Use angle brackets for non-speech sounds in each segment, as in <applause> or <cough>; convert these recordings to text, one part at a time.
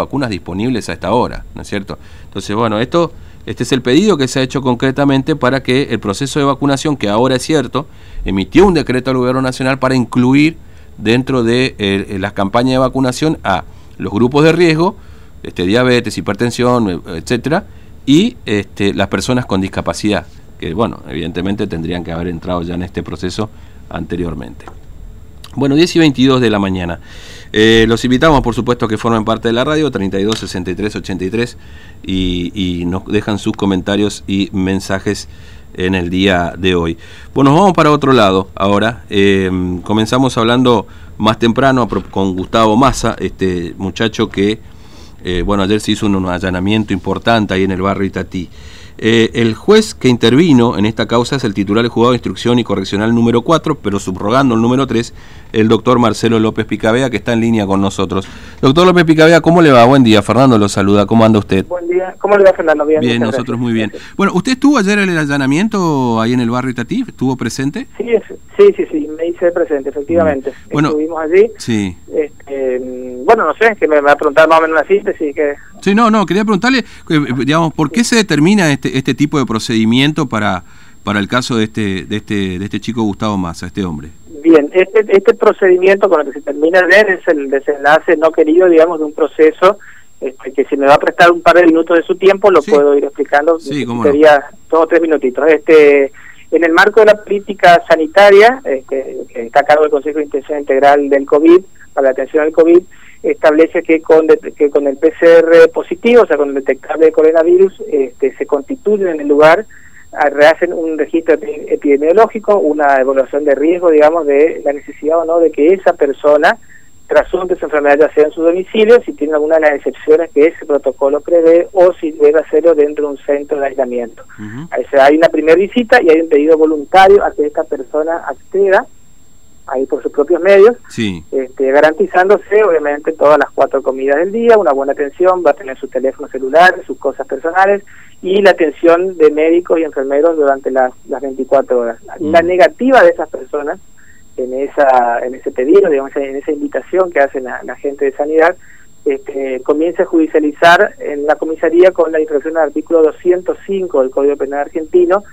vacunas disponibles a esta hora, ¿no es cierto? Entonces, bueno, esto, este es el pedido que se ha hecho concretamente para que el proceso de vacunación, que ahora es cierto, emitió un decreto al gobierno nacional para incluir dentro de eh, las campañas de vacunación a los grupos de riesgo, este, diabetes, hipertensión, etcétera, y este, las personas con discapacidad, que bueno, evidentemente tendrían que haber entrado ya en este proceso anteriormente. Bueno, 10 y 22 de la mañana. Eh, los invitamos, por supuesto, que formen parte de la radio, 32 63 83, y, y nos dejan sus comentarios y mensajes en el día de hoy. Bueno, nos vamos para otro lado ahora. Eh, comenzamos hablando más temprano con Gustavo Massa, este muchacho que, eh, bueno, ayer se hizo un allanamiento importante ahí en el barrio Itatí. Eh, el juez que intervino en esta causa es el titular del juzgado de instrucción y correccional número 4, pero subrogando el número 3, el doctor Marcelo López Picabea, que está en línea con nosotros. Doctor López Picabea, ¿cómo le va? Buen día, Fernando lo saluda. ¿Cómo anda usted? Buen día, ¿cómo le va, Fernando? Bien, bien nosotros muy bien. Bueno, ¿usted estuvo ayer en el allanamiento ahí en el barrio Itatí? ¿Estuvo presente? Sí, sí, sí, sí, me hice presente, efectivamente. Bueno, Estuvimos allí. Sí. Este, bueno, no sé, que me, va a preguntar más o menos una síntesis. Que... Sí, no, no, quería preguntarle, eh, digamos, ¿por qué se determina este, este tipo de procedimiento para, para el caso de este, de este, de este chico Gustavo Massa, este hombre? Bien, este, este procedimiento con el que se termina de ver es el desenlace no querido, digamos, de un proceso este, que si me va a prestar un par de minutos de su tiempo lo puedo ir explicando. Sí, Sería dos o tres minutitos. Este, en el marco de la política sanitaria, este, que está a cargo del Consejo de Intención Integral del COVID, para la atención al COVID, establece que con, que con el PCR positivo, o sea, con el detectable de coronavirus, este, se constituyen en el lugar, rehacen un registro epidemiológico, una evaluación de riesgo, digamos, de la necesidad o no de que esa persona trasunte esa enfermedad ya sea en su domicilio, si tiene alguna de las excepciones que ese protocolo prevé, o si debe hacerlo dentro de un centro de aislamiento. hay una primera visita y hay un pedido voluntario a que esta persona acceda ahí por sus propios medios, este, garantizándose obviamente todas las cuatro comidas del día, una buena atención, va a tener su teléfono celular, sus cosas personales y la atención de médicos y enfermeros durante las, las 24 horas. Mm. La negativa de esas personas en esa en ese pedido, digamos, en esa invitación que hace la, gente de sanidad, este, comienza a judicializar en la comisaría con la infracción del artículo 205 del Código Penal argentino,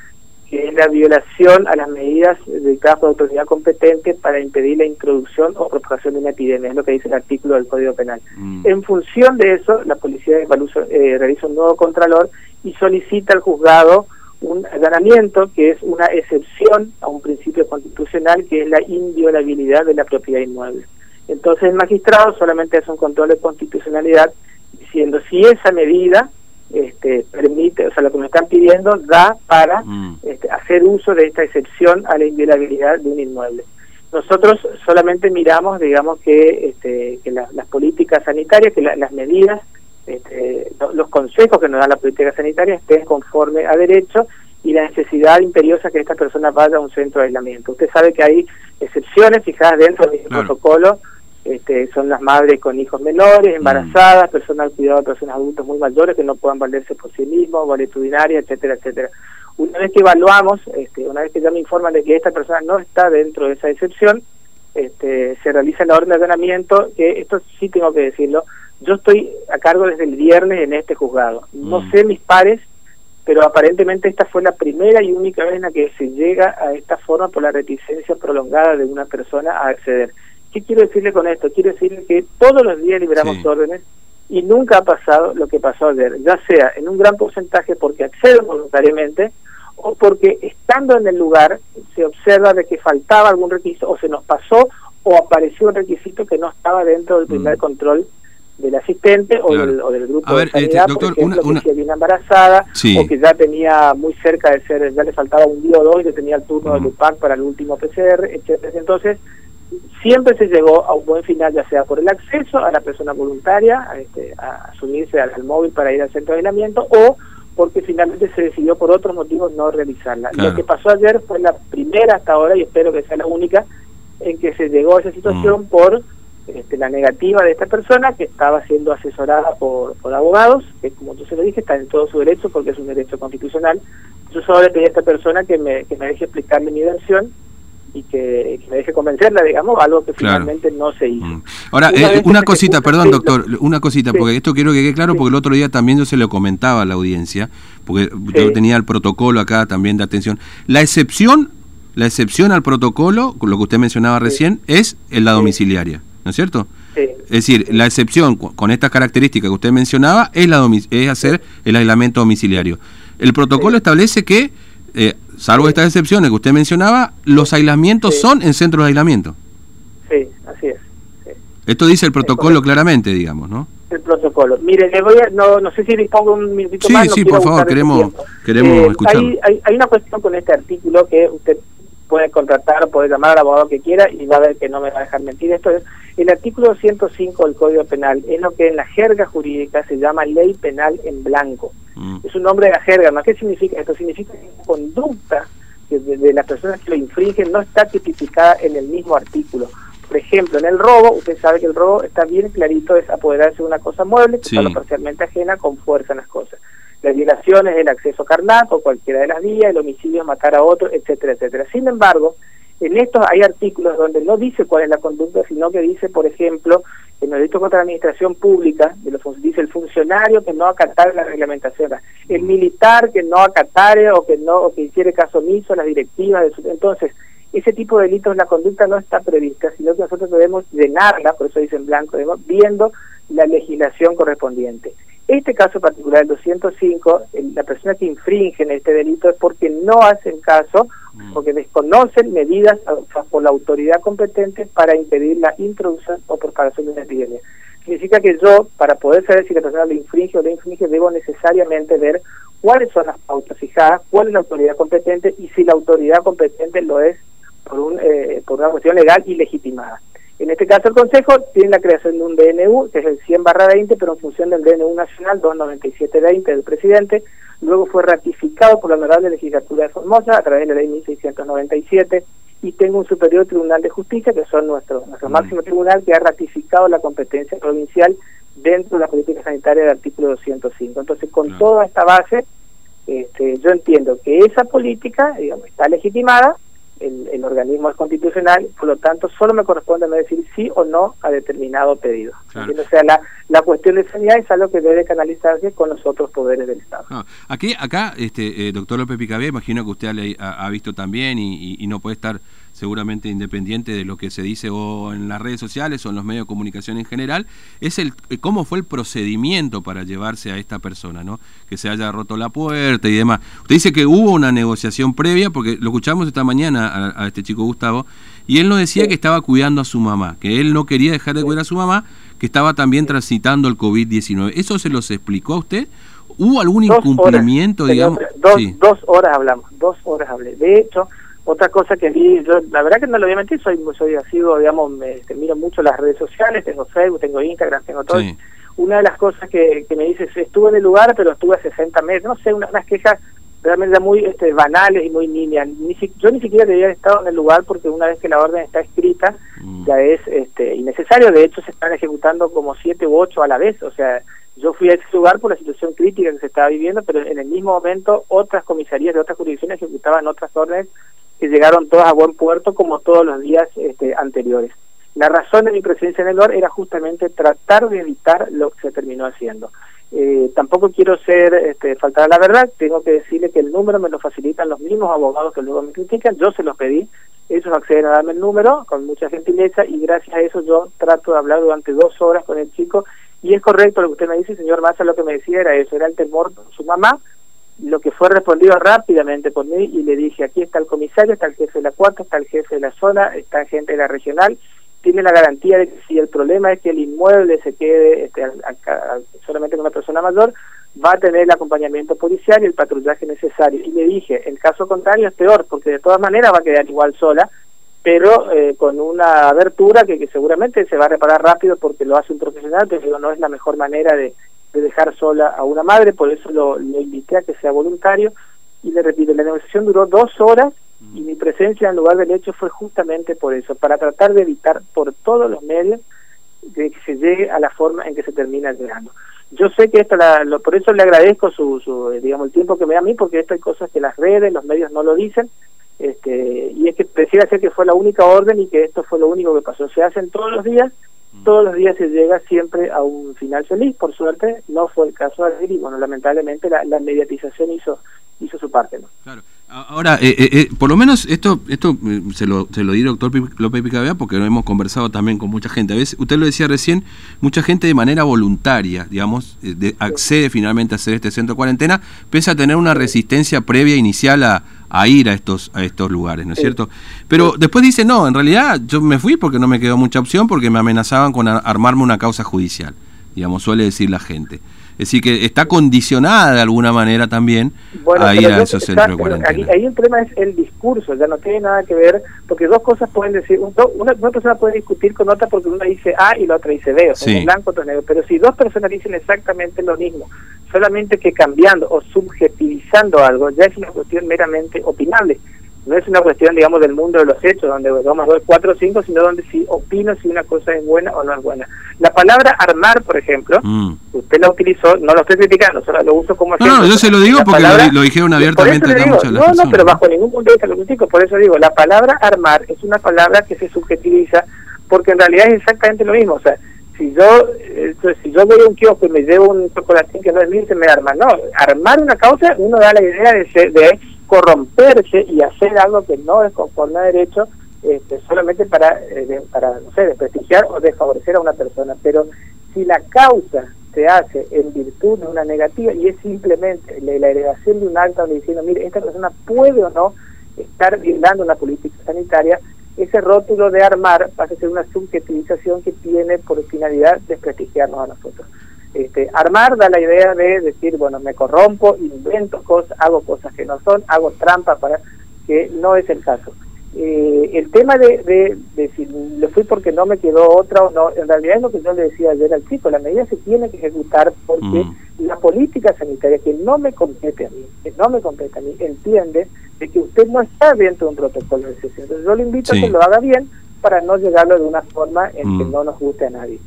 que es la violación a las medidas dictadas por la autoridad competente para impedir la introducción o propagación de una epidemia, es lo que dice el artículo del Código Penal. Mm. En función de eso, la policía eh, realiza un nuevo contralor y solicita al juzgado un allanamiento que es una excepción a un principio constitucional que es la inviolabilidad de la propiedad inmueble. Entonces el magistrado solamente hace un control de constitucionalidad diciendo si esa medida este, permite, o sea, lo que me están pidiendo da para mm. este, hacer uso de esta excepción a la inviolabilidad de un inmueble. Nosotros solamente miramos, digamos, que, este, que las políticas sanitarias, que las medidas, este, los consejos que nos da la política sanitaria estén conforme a derecho y la necesidad imperiosa que esta persona vaya a un centro de aislamiento. Usted sabe que hay excepciones fijadas dentro del protocolo este, son las madres con hijos menores, mm. embarazadas, personas al cuidado de personas adultas muy mayores que no puedan valerse por sí mismos, valetudinarias, etcétera, etcétera. Una vez que evaluamos, este, una vez que ya me informan de que esta persona no está dentro de esa excepción, este, se realiza la orden de ordenamiento, que esto sí tengo que decirlo, yo estoy a cargo desde el viernes en este juzgado. No mm. sé mis pares, pero aparentemente esta fue la primera y única vez en la que se llega a esta forma por la reticencia prolongada de una persona a acceder. ¿Qué quiero decirle con esto? Quiero decirle que todos los días liberamos órdenes y nunca ha pasado lo que pasó ayer, ya sea en un gran porcentaje porque acceden voluntariamente o porque estando en el lugar se observa de que faltaba algún requisito o se nos pasó o apareció un requisito que no estaba dentro del primer mm. control del asistente o, del, o, del, grupo de este, sanidad, doctor, por ejemplo, una, que viene embarazada o que ya tenía muy cerca de ser, ya le faltaba un día o dos y que tenía el turno de UPAC para el último PCR, etcétera. Entonces, siempre se llegó a un buen final, ya sea por el acceso a la persona voluntaria, a, este, a subirse al, móvil para ir al centro de aislamiento, o porque finalmente se decidió por otros motivos no realizarla. Lo que pasó ayer fue la primera hasta ahora, y espero que sea la única, en que se llegó a esa situación mm. por este, la negativa de esta persona que estaba siendo asesorada por, por abogados, que como yo se lo dije, está en todo su derecho porque es un derecho constitucional. Yo solo le pedí a esta persona que me, que me deje explicarle mi versión y que, me deje convencerla, digamos, algo que finalmente no se hizo. Mm. Ahora, una, eh, cosita, perdón, doctor, una cosita, porque esto quiero que quede claro, porque el otro día también yo se lo comentaba a la audiencia, porque yo tenía el protocolo acá también de atención. La excepción, la excepción al protocolo, lo que usted mencionaba recién, es en la domiciliaria, ¿no es cierto? Es decir, la excepción con estas características que usted mencionaba es, la es hacer el aislamiento domiciliario. El protocolo establece que eh, salvo estas excepciones que usted mencionaba, los aislamientos son en centros de aislamiento. Sí, así es. Esto dice el protocolo claramente, digamos, ¿no? El protocolo. Mire, le voy a, no, no sé si dispongo un minutito más. Sí, sí, por favor, queremos, queremos eh, escucharlo. Hay, hay, una cuestión con este artículo que usted puede contratar, puede llamar al abogado que quiera y va a ver que no me va a dejar mentir. Esto es el artículo 105 del Código Penal, es lo que en la jerga jurídica se llama ley penal en blanco. Mm. Es un nombre de la jerga, ¿no? ¿Qué significa esto? Significa que la conducta de, las personas que lo infringen no está tipificada en el mismo artículo. Por ejemplo, en el robo, usted sabe que el robo está bien clarito, es apoderarse de una cosa mueble, que está parcialmente ajena, con fuerza en las cosas. Las violaciones, el acceso carnal o cualquiera de las vías, el homicidio, matar a otro, etcétera, etcétera. Sin embargo, en estos hay artículos donde no dice cuál es la conducta, sino que dice, por ejemplo, en el delito contra la administración pública, dice el funcionario que no acatare la reglamentación, el militar que no acatare o que no o que hiciere caso omiso a las directivas. De su, entonces, ese tipo de delitos, la conducta no está prevista, sino que nosotros debemos llenarla, por eso dice en blanco, viendo la legislación correspondiente. Este caso particular, el 205, la persona que infringe en este delito es porque no hacen caso, mm. porque desconocen medidas por la autoridad competente para impedir la introducción o propagación de una epidemia. Significa que yo, para poder saber si la persona lo infringe o no infringe, debo necesariamente ver cuáles son las pautas fijadas, cuál es la autoridad competente y si la autoridad competente lo es por, un, eh, por una cuestión legal y legitimada. En este caso el Consejo tiene la creación de un DNU, que es el 100 barra 20, pero en función del DNU nacional 297-20 del presidente, luego fue ratificado por la Honorable Legislatura de Formosa a través de la ley 1697 y tengo un Superior Tribunal de Justicia, que son nuestro, nuestro mm. máximo tribunal, que ha ratificado la competencia provincial dentro de la política sanitaria del artículo 205. Entonces, con toda esta base, este, yo entiendo que esa política digamos, está legitimada, el, organismo es constitucional, por lo tanto solo me corresponde decir sí o no a determinado pedido. O sea, la, la cuestión de sanidad es algo que debe canalizarse con los otros poderes del Estado. aquí, acá, este, eh, doctor López Picabé, imagino que usted ha, ha visto también y, y no puede estar seguramente independiente de lo que se dice o en las redes sociales o en los medios de comunicación en general, es el eh, cómo fue el procedimiento para llevarse a esta persona, ¿no? Que se haya roto la puerta y demás. Usted dice que hubo una negociación previa, porque lo escuchamos esta mañana a, este chico Gustavo, y él nos decía que estaba cuidando a su mamá, que él no quería dejar de cuidar a su mamá, que estaba también transitando el COVID-19. ¿Eso se los explicó a usted? ¿Hubo algún incumplimiento, digamos? Dos, dos horas hablamos, dos horas hablé. De hecho, otra cosa que vi, yo la verdad que no lo voy a mentir, soy, soy así, digamos, me, este, miro mucho las redes sociales, tengo Facebook, tengo Instagram, tengo todo. Una de las cosas que, que me dices, estuve en el lugar, pero estuve a 60 metros, no sé, unas, quejas realmente muy este, banales y muy niñas. Ni, yo ni siquiera debía haber estado en el lugar porque una vez que la orden está escrita, mm. ya es este, innecesario. De hecho, se están ejecutando como siete u ocho a la vez. O sea, yo fui a ese lugar por la situación crítica que se estaba viviendo, pero en el mismo momento otras comisarías de otras jurisdicciones ejecutaban otras órdenes que llegaron todas a buen puerto como todos los días este, anteriores. La razón de mi presencia en el lugar era justamente tratar de evitar lo que se terminó haciendo. Eh, tampoco quiero ser este, faltar a la verdad, tengo que decirle que el número me lo facilitan los mismos abogados que luego me critican, yo se los pedí, ellos acceden a darme el número con mucha gentileza y gracias a eso yo trato de hablar durante dos horas con el chico. Y es correcto lo que usted me dice, señor Massa, lo que me decía era eso, era el temor de su mamá, lo que fue respondido rápidamente por mí y le dije, aquí está el comisario, está el jefe de la cuarta, está el jefe de la zona, está gente de la regional, tiene la garantía de que si el problema es que el inmueble se quede este, solamente con una persona mayor, va a tener el acompañamiento policial y el patrullaje necesario. Y le dije, el caso contrario es peor, porque de todas maneras va a quedar igual sola, pero eh, con una abertura que, seguramente se va a reparar rápido porque lo hace un profesional, pero no es la mejor manera de, de dejar sola a una madre, por eso lo, invité a que sea voluntario. Y le repito, la negociación duró dos horas y mi presencia en lugar del hecho fue justamente por eso, para tratar de evitar por todos los medios de que se llegue a la forma en que se termina llegando. Yo sé que esto, la, lo, por eso le agradezco su, su, digamos, el tiempo que me da a mí, porque esto hay cosas que las redes, los medios no lo dicen, Este, y es que pareciera ser que fue la única orden y que esto fue lo único que pasó. Se hacen todos los días, mm. todos los días se llega siempre a un final feliz, por suerte no fue el caso de ayer y bueno, lamentablemente la, la mediatización hizo hizo su parte. ¿no? Claro. Ahora, eh, eh, eh, por lo menos esto esto se lo, se lo di doctor López Picabea porque lo hemos conversado también con mucha gente. A veces, usted lo decía recién, mucha gente de manera voluntaria, digamos, accede finalmente a hacer este centro de cuarentena, pese a tener una resistencia previa inicial a, a ir a estos, a estos lugares, ¿no es cierto? Pero después dice, no, en realidad yo me fui porque no me quedó mucha opción, porque me amenazaban con armarme una causa judicial, digamos, suele decir la gente. Es decir, que está condicionada de alguna manera también a ir a esos centros de cuarentena. Ahí, el problema es el discurso, ya no tiene nada que ver, porque dos cosas pueden decir, una, persona puede discutir con otra porque una dice A y la otra dice B, o sea, blanco, otro negro, pero si dos personas dicen exactamente lo mismo, solamente que cambiando o subjetivizando algo, ya es una cuestión meramente opinable no es una cuestión, digamos, del mundo de los hechos, donde vamos a ver cuatro o cinco, sino donde si opino si una cosa es buena o no es buena. La palabra armar, por ejemplo, mm. usted la utilizó, no lo estoy criticando, solo lo uso como ejemplo. No, yo se lo digo porque lo, dijeron abiertamente acá muchas No, no, pero bajo ningún punto de vista lo critico, por eso digo, la palabra armar es una palabra que se subjetiviza, porque en realidad es exactamente lo mismo, o sea, si yo eh, si yo voy a un kiosco y me llevo un chocolatín que no es mío, se me arma. No, armar una causa, uno da la idea de, ser, de corromperse y hacer algo que no es conforme a derecho este, solamente para, eh, para, no sé, desprestigiar o desfavorecer a una persona. Pero si la causa se hace en virtud de una negativa y es simplemente la, la elevación de un acta diciendo, mire, esta persona puede o no estar brindando una política sanitaria, ese rótulo de armar va a ser una subjetivización que tiene por finalidad desprestigiarnos a nosotros. Este, armar da la idea de decir, bueno, me corrompo, invento cosas, hago cosas que no son, hago trampa para que no es el caso. Eh, el tema de, de, si le fui porque no me quedó otra o no, en realidad es lo que yo le decía ayer al chico, la medida se tiene que ejecutar porque mm. la política sanitaria que no me compete a mí, que no me compete a mí, entiende de que usted no está dentro de un protocolo de sesión. Entonces yo le invito a que lo haga bien para no llegarlo de una forma en que mm. no nos guste a nadie.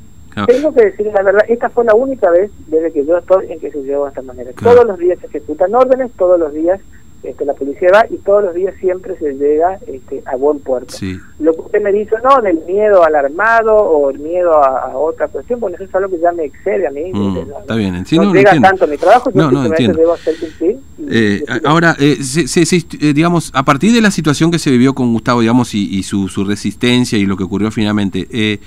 Tengo que decir la verdad, esta fue la única vez desde que yo estoy en que se llevó de esta manera. Todos los días se ejecutan órdenes, todos los días este, la policía va y todos los días siempre se llega este, a buen puerto. Lo que usted me dice, no, del miedo al armado o el miedo a, otra cuestión, bueno, eso es algo que ya me excede a mí. Mm, está bien, entiendo. No, llega tanto mi trabajo, no, no, entiendo. debo hacer cumplir. Eh, ahora, eh, eh, digamos, a partir de la situación que se vivió con Gustavo, digamos, y, su, su, resistencia y lo que ocurrió finalmente, eh,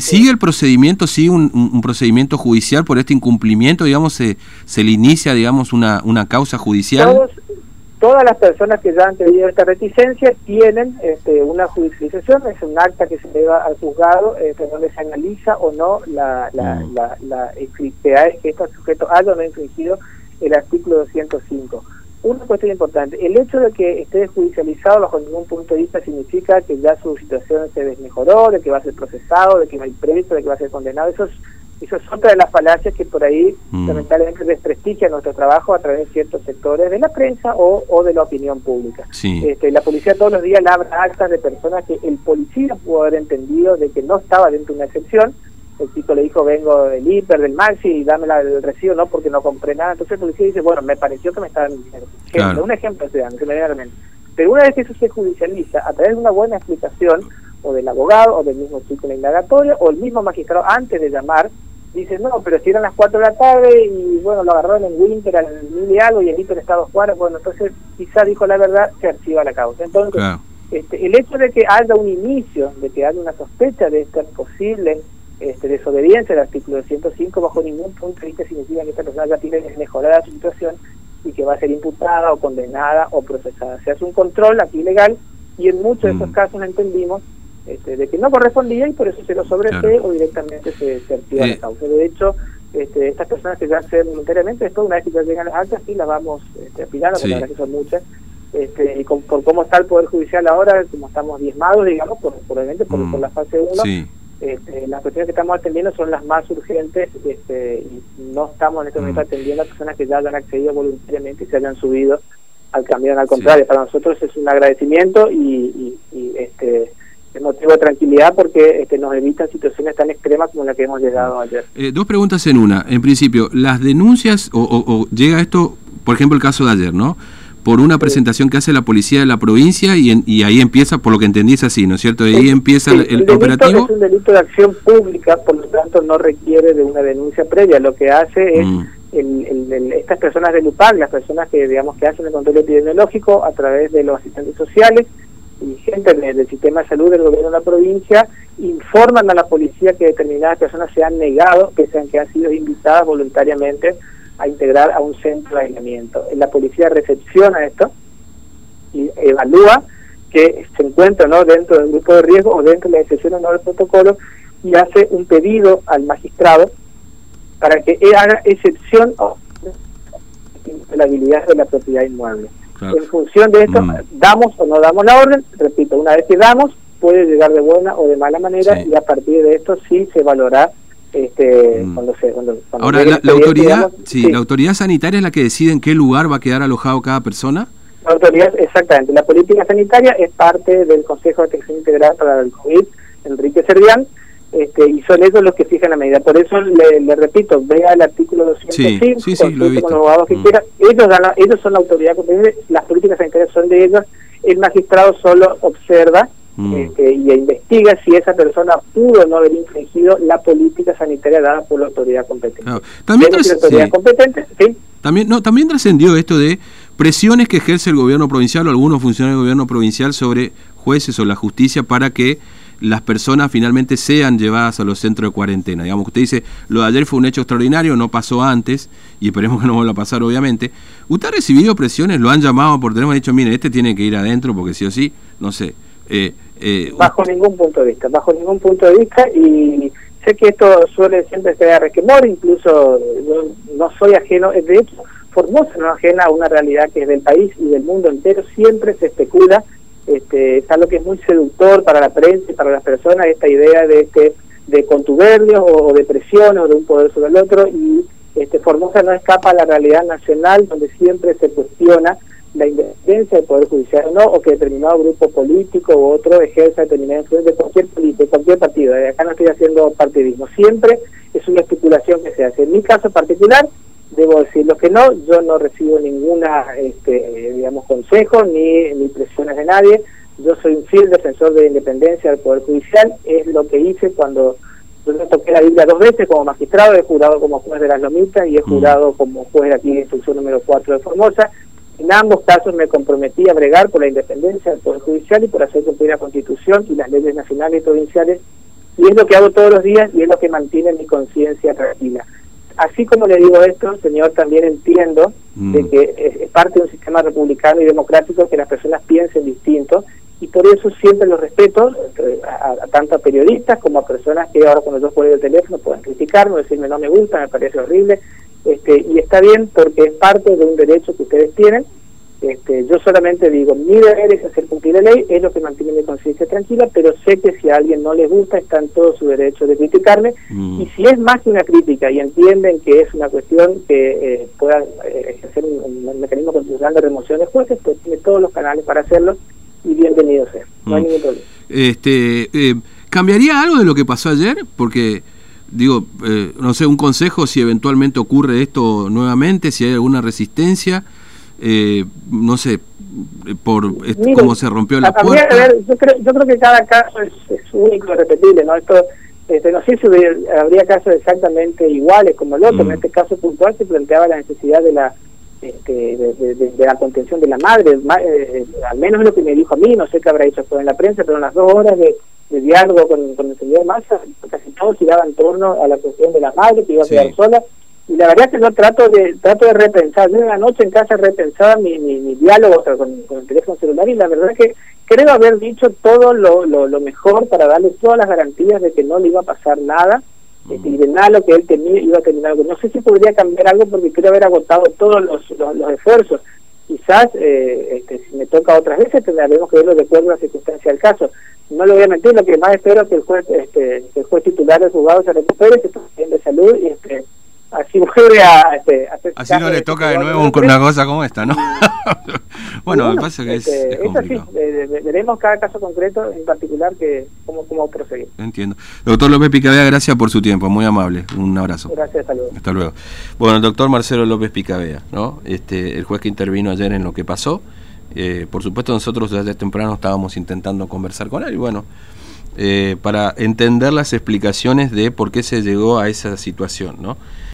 ¿sigue el procedimiento, sigue un, un, procedimiento judicial por este incumplimiento, digamos, se, se le inicia, digamos, una, una causa judicial? todas las personas que ya han tenido esta reticencia tienen este, una judicialización, es un acta que se lleva al juzgado este, donde se analiza o no la, la, mm. la, la, que este sujeto haya o no infringido el artículo 205. Una cuestión importante, el hecho de que esté judicializado bajo ningún punto de vista significa que ya su situación se desmejoró, de que va a ser procesado, de que va a ir preso, de que va a ser condenado. Eso es eso es otra de las falacias que por ahí mm. lamentablemente desprestigia nuestro trabajo a través de ciertos sectores de la prensa o, o de la opinión pública. Este, la policía todos los días labra actas de personas que el policía pudo haber entendido de que no estaba dentro de una excepción. El chico le dijo, vengo del hiper, del maxi, y dame el recibo, no, porque no compré nada. Entonces el policía dice, bueno, me pareció que me estaban diciendo. Un ejemplo, se que me viene a la mente. Pero una vez que eso se judicializa, a través de una buena explicación, o del abogado, o del mismo chico en la indagatoria, o el mismo magistrado antes de llamar, dice, no, pero si eran las 4 de la tarde y bueno, lo agarraron en Winter al mil y algo y el Inter está dos cuadras, bueno, entonces quizá dijo la verdad, se archiva la causa. Entonces, este, el hecho de que haya un inicio, de que haya una sospecha de esta posible este, desobediencia del artículo 105 bajo ningún punto de vista significa que esta persona ya tiene mejorada su situación y que va a ser imputada o condenada o procesada. Se hace un control aquí legal y en muchos de estos mm. casos entendimos este, de que no correspondía y por eso se lo sobresee o directamente se, se activa la eh. causa. De hecho, este, estas personas que ya se voluntariamente, después una vez que ya llegan las altas, sí las vamos este, apilando, porque la verdad que son muchas. Este, y con, por cómo está el Poder Judicial ahora, como estamos diezmados, digamos, por, probablemente por, mm. por la fase 1, este, las cuestiones que estamos atendiendo son las más urgentes este, y no estamos en este momento mm. atendiendo a personas que ya han accedido voluntariamente y se hayan subido al camión. Al contrario, para nosotros es un agradecimiento y, y, y este motivo de tranquilidad porque este, nos evitan situaciones tan extremas como la que hemos llegado ayer. Eh, dos preguntas en una. En principio, las denuncias, o, llega esto, por ejemplo, el caso de ayer, ¿no? Por una presentación que hace la policía de la provincia y, y ahí empieza, por lo que entendí es así, ¿no es cierto? ahí empieza el, operativo. Es un delito de acción pública, por lo tanto no requiere de una denuncia previa. Lo que hace es mm. estas personas de LUPAC, las personas que digamos que hacen el control epidemiológico a través de los asistentes sociales y gente del sistema de salud del gobierno de la provincia informan a la policía que determinadas personas se han negado, que sean que han sido invitadas voluntariamente a integrar a un centro de aislamiento. La policía recepciona esto y evalúa que se encuentra ¿no? dentro del grupo de riesgo o dentro de la excepción o no del protocolo y hace un pedido al magistrado para que haga excepción de la habilidad de la propiedad inmueble. En función de esto, mm. damos o no damos la orden, repito, una vez que damos, puede llegar de buena o de mala manera y a partir de esto sí se valorará este, mm. cuando se, cuando, Ahora, la, autoridad, sí, la autoridad sanitaria es la que decide en qué lugar va a quedar alojado cada persona. La autoridad, exactamente. La política sanitaria es parte del Consejo de Atención Integral para el COVID, Enrique Servián, este, y son ellos los que fijan la medida. Por eso le, repito, vea el artículo 205, sí, sí, lo con los abogados que mm. quieran. Ellos, ellos son la autoridad competente, las políticas sanitarias son de ellos, el magistrado solo observa Mm. Este, y investiga si esa persona pudo no haber infringido la política sanitaria dada por la autoridad competente. También, también, no, también trascendió esto de presiones que ejerce el gobierno provincial o algunos funcionarios del gobierno provincial sobre jueces o la justicia para que las personas finalmente sean llevadas a los centros de cuarentena. Digamos que usted dice, lo de ayer fue un hecho extraordinario, no pasó antes, y esperemos que no vuelva a pasar, obviamente. ¿Usted ha recibido presiones? ¿Lo han llamado por teléfono? Han dicho, mire, este tiene que ir adentro porque sí o sí, no sé. Eh, eh, bajo ningún punto de vista, bajo ningún punto de vista y sé que esto suele siempre ser requemor, incluso yo no soy ajeno, de hecho Formosa no ajena a una realidad que es del país y del mundo entero, siempre se especula, este, es algo que es muy seductor para la prensa y para las personas, esta idea de este de contubernios o, de presión o de un poder sobre el otro y este Formosa no escapa a la realidad nacional donde siempre se cuestiona la independencia del Poder Judicial no, o que determinado grupo político u otro ejerza determinada influencia de cualquier, de cualquier partido. Acá no estoy haciendo partidismo. Siempre es una especulación que se hace. En mi caso particular, debo decirlo que no, yo no recibo ninguna, este, digamos, consejo ni, ni presiones de nadie. Yo soy un fiel defensor de la independencia del Poder Judicial. Es lo que hice cuando yo toqué la Biblia dos veces como magistrado, he jurado como juez de las Lomitas y he mm. jurado como juez aquí de instrucción número 4 de Formosa. En ambos casos me comprometí a bregar por la independencia del Poder Judicial y por hacer cumplir la Constitución y las leyes nacionales y provinciales, y es lo que hago todos los días y es lo que mantiene mi conciencia tranquila. Así como le digo esto, señor, también entiendo mm. de que es parte de un sistema republicano y democrático que las personas piensen distinto y por eso siempre los respeto eh, a, tanto a periodistas como a personas que ahora cuando yo juego el teléfono pueden criticarme, decirme no me gusta, me parece horrible, este, y está bien porque es parte de un derecho que ustedes tienen. Este, yo solamente digo, mi deber es hacer cumplir la ley, es lo que mantiene mi conciencia tranquila, pero sé que si a alguien no le gusta, está en todo su derecho de criticarme, mm. y si es más que una crítica y entienden que es una cuestión que eh, pueda eh, ejercer un, mecanismo constitucional de remoción de jueces, pues tiene todos los canales para hacerlo, y bienvenido sea, no hay mm. ningún problema. Este, eh, ¿Cambiaría algo de lo que pasó ayer? Porque digo, eh, no sé, un consejo si eventualmente ocurre esto nuevamente, si hay alguna resistencia, eh, no sé, por cómo se rompió la puerta. yo, creo, yo creo que cada caso es, único y repetible, ¿no? Esto, este, no sé si habría casos exactamente iguales como el otro, en mm. este caso puntual se planteaba la necesidad de la este, de, la contención de la madre, eh, al menos es lo que me dijo a mí, no sé qué habrá dicho en la prensa, pero en las dos horas de de diálogo con, con el señor Massa, casi todo giraba en torno a la cuestión de la madre que iba a quedar sola. Y la verdad es que yo trato de trato de repensar. Yo en la noche en casa repensaba mi, mi, diálogo con, con, el teléfono celular y la verdad es que creo haber dicho todo lo, lo, mejor para darle todas las garantías de que no le iba a pasar nada y de nada lo que él tenía iba a terminar. No sé si podría cambiar algo porque creo haber agotado todos los, los, esfuerzos. Quizás eh, este, si me toca otras veces tendremos que verlo de acuerdo a la circunstancia del caso. No lo voy a mentir, lo que más espero es que el juez, este, el juez titular del juzgado se recupere, que esté bien de salud y este, así si vuelve a, este, Así no le toca de nuevo una cosa como esta, ¿no? <laughs> bueno, me pasa que es, este, es complicado. veremos cada caso concreto en particular que cómo, cómo proseguir. Entiendo. Doctor López Picabea, gracias por su tiempo, muy amable. Un abrazo. Gracias, hasta luego. Hasta luego. Bueno, el doctor Marcelo López Picabea, ¿no? Este, el juez que intervino ayer en lo que pasó. Eh, por supuesto, nosotros desde temprano estábamos intentando conversar con él y bueno, eh, para entender las explicaciones de por qué se llegó a esa situación, ¿no?